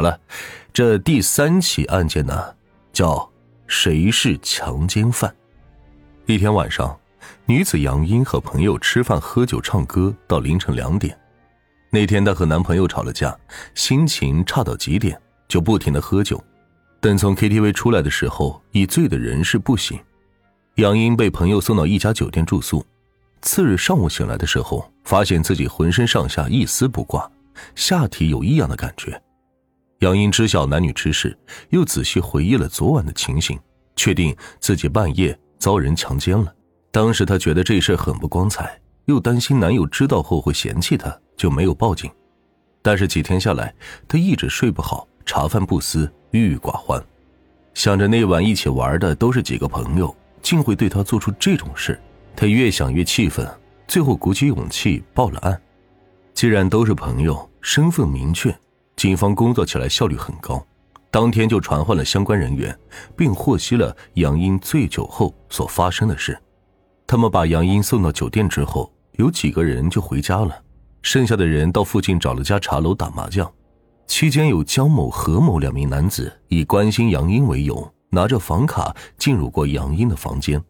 好了，这第三起案件呢，叫谁是强奸犯？一天晚上，女子杨英和朋友吃饭、喝酒、唱歌到凌晨两点。那天她和男朋友吵了架，心情差到极点，就不停的喝酒。等从 KTV 出来的时候，已醉的人事不省。杨英被朋友送到一家酒店住宿。次日上午醒来的时候，发现自己浑身上下一丝不挂，下体有异样的感觉。杨英知晓男女之事，又仔细回忆了昨晚的情形，确定自己半夜遭人强奸了。当时她觉得这事很不光彩，又担心男友知道后会嫌弃她，就没有报警。但是几天下来，她一直睡不好，茶饭不思，郁郁寡欢，想着那晚一起玩的都是几个朋友，竟会对她做出这种事。她越想越气愤，最后鼓起勇气报了案。既然都是朋友，身份明确，警方工作起来效率很高。当天就传唤了相关人员，并获悉了杨英醉酒后所发生的事。他们把杨英送到酒店之后，有几个人就回家了，剩下的人到附近找了家茶楼打麻将。期间有江某、何某两名男子以关心杨英为由，拿着房卡进入过杨英的房间，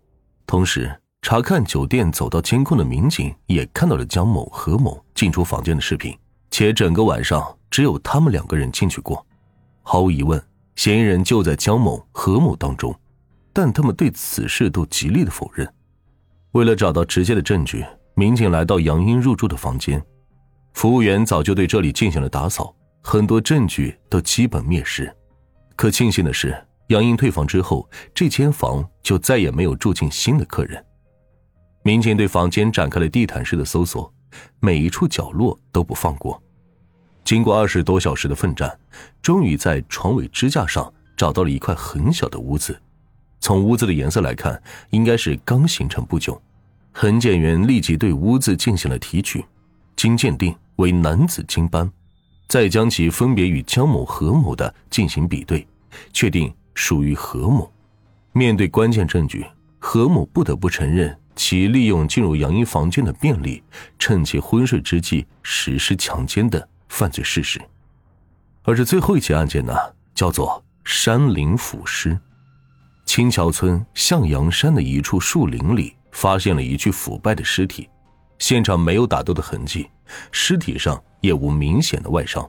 同时。查看酒店走到监控的民警也看到了江某、何某进出房间的视频，且整个晚上只有他们两个人进去过。毫无疑问，嫌疑人就在江某、何某当中，但他们对此事都极力的否认。为了找到直接的证据，民警来到杨英入住的房间，服务员早就对这里进行了打扫，很多证据都基本灭失。可庆幸的是，杨英退房之后，这间房就再也没有住进新的客人。民警对房间展开了地毯式的搜索，每一处角落都不放过。经过二十多小时的奋战，终于在床尾支架上找到了一块很小的污渍。从污渍的颜色来看，应该是刚形成不久。痕检员立即对污渍进行了提取，经鉴定为男子精斑，再将其分别与江某、何某的进行比对，确定属于何某。面对关键证据，何某不得不承认。其利用进入杨英房间的便利，趁其昏睡之际实施强奸的犯罪事实。而这最后一起案件呢，叫做山林腐尸。青桥村向阳山的一处树林里，发现了一具腐败的尸体，现场没有打斗的痕迹，尸体上也无明显的外伤，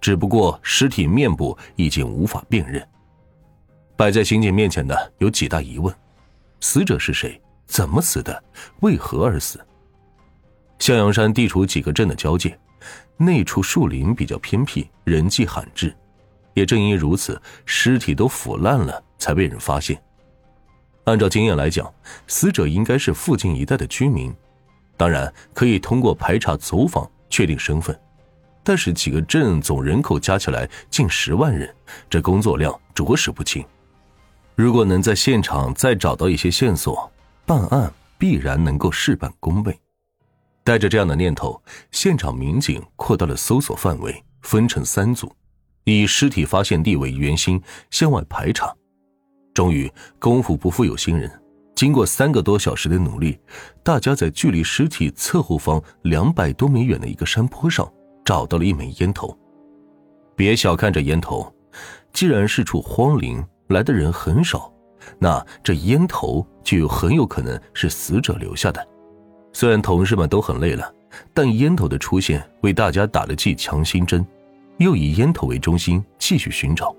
只不过尸体面部已经无法辨认。摆在刑警面前的有几大疑问：死者是谁？怎么死的？为何而死？向阳山地处几个镇的交界，那处树林比较偏僻，人迹罕至。也正因如此，尸体都腐烂了，才被人发现。按照经验来讲，死者应该是附近一带的居民，当然可以通过排查走访确定身份。但是几个镇总人口加起来近十万人，这工作量着实不轻。如果能在现场再找到一些线索，办案必然能够事半功倍。带着这样的念头，现场民警扩大了搜索范围，分成三组，以尸体发现地为圆心向外排查。终于，功夫不负有心人，经过三个多小时的努力，大家在距离尸体侧后方两百多米远的一个山坡上找到了一枚烟头。别小看这烟头，既然是处荒林，来的人很少。那这烟头就很有可能是死者留下的。虽然同事们都很累了，但烟头的出现为大家打了剂强心针，又以烟头为中心继续寻找。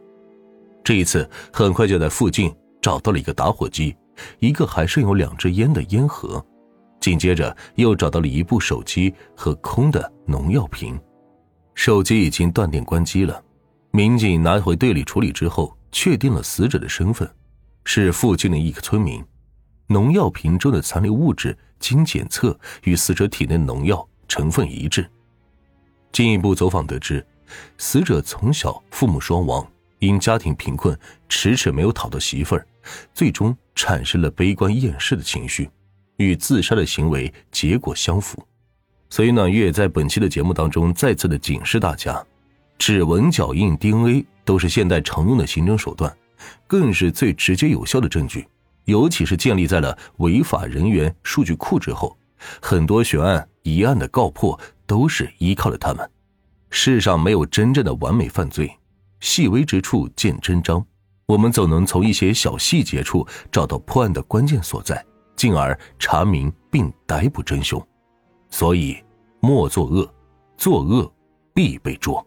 这一次很快就在附近找到了一个打火机，一个还剩有两支烟的烟盒，紧接着又找到了一部手机和空的农药瓶。手机已经断电关机了，民警拿回队里处理之后，确定了死者的身份。是附近的一个村民，农药瓶中的残留物质经检测与死者体内农药成分一致。进一步走访得知，死者从小父母双亡，因家庭贫困，迟迟没有讨到媳妇儿，最终产生了悲观厌世的情绪，与自杀的行为结果相符。所以暖，月在本期的节目当中再次的警示大家：指纹、脚印、DNA 都是现代常用的刑侦手段。更是最直接有效的证据，尤其是建立在了违法人员数据库之后，很多悬案疑案的告破都是依靠了他们。世上没有真正的完美犯罪，细微之处见真章，我们总能从一些小细节处找到破案的关键所在，进而查明并逮捕真凶。所以，莫作恶，作恶必被捉。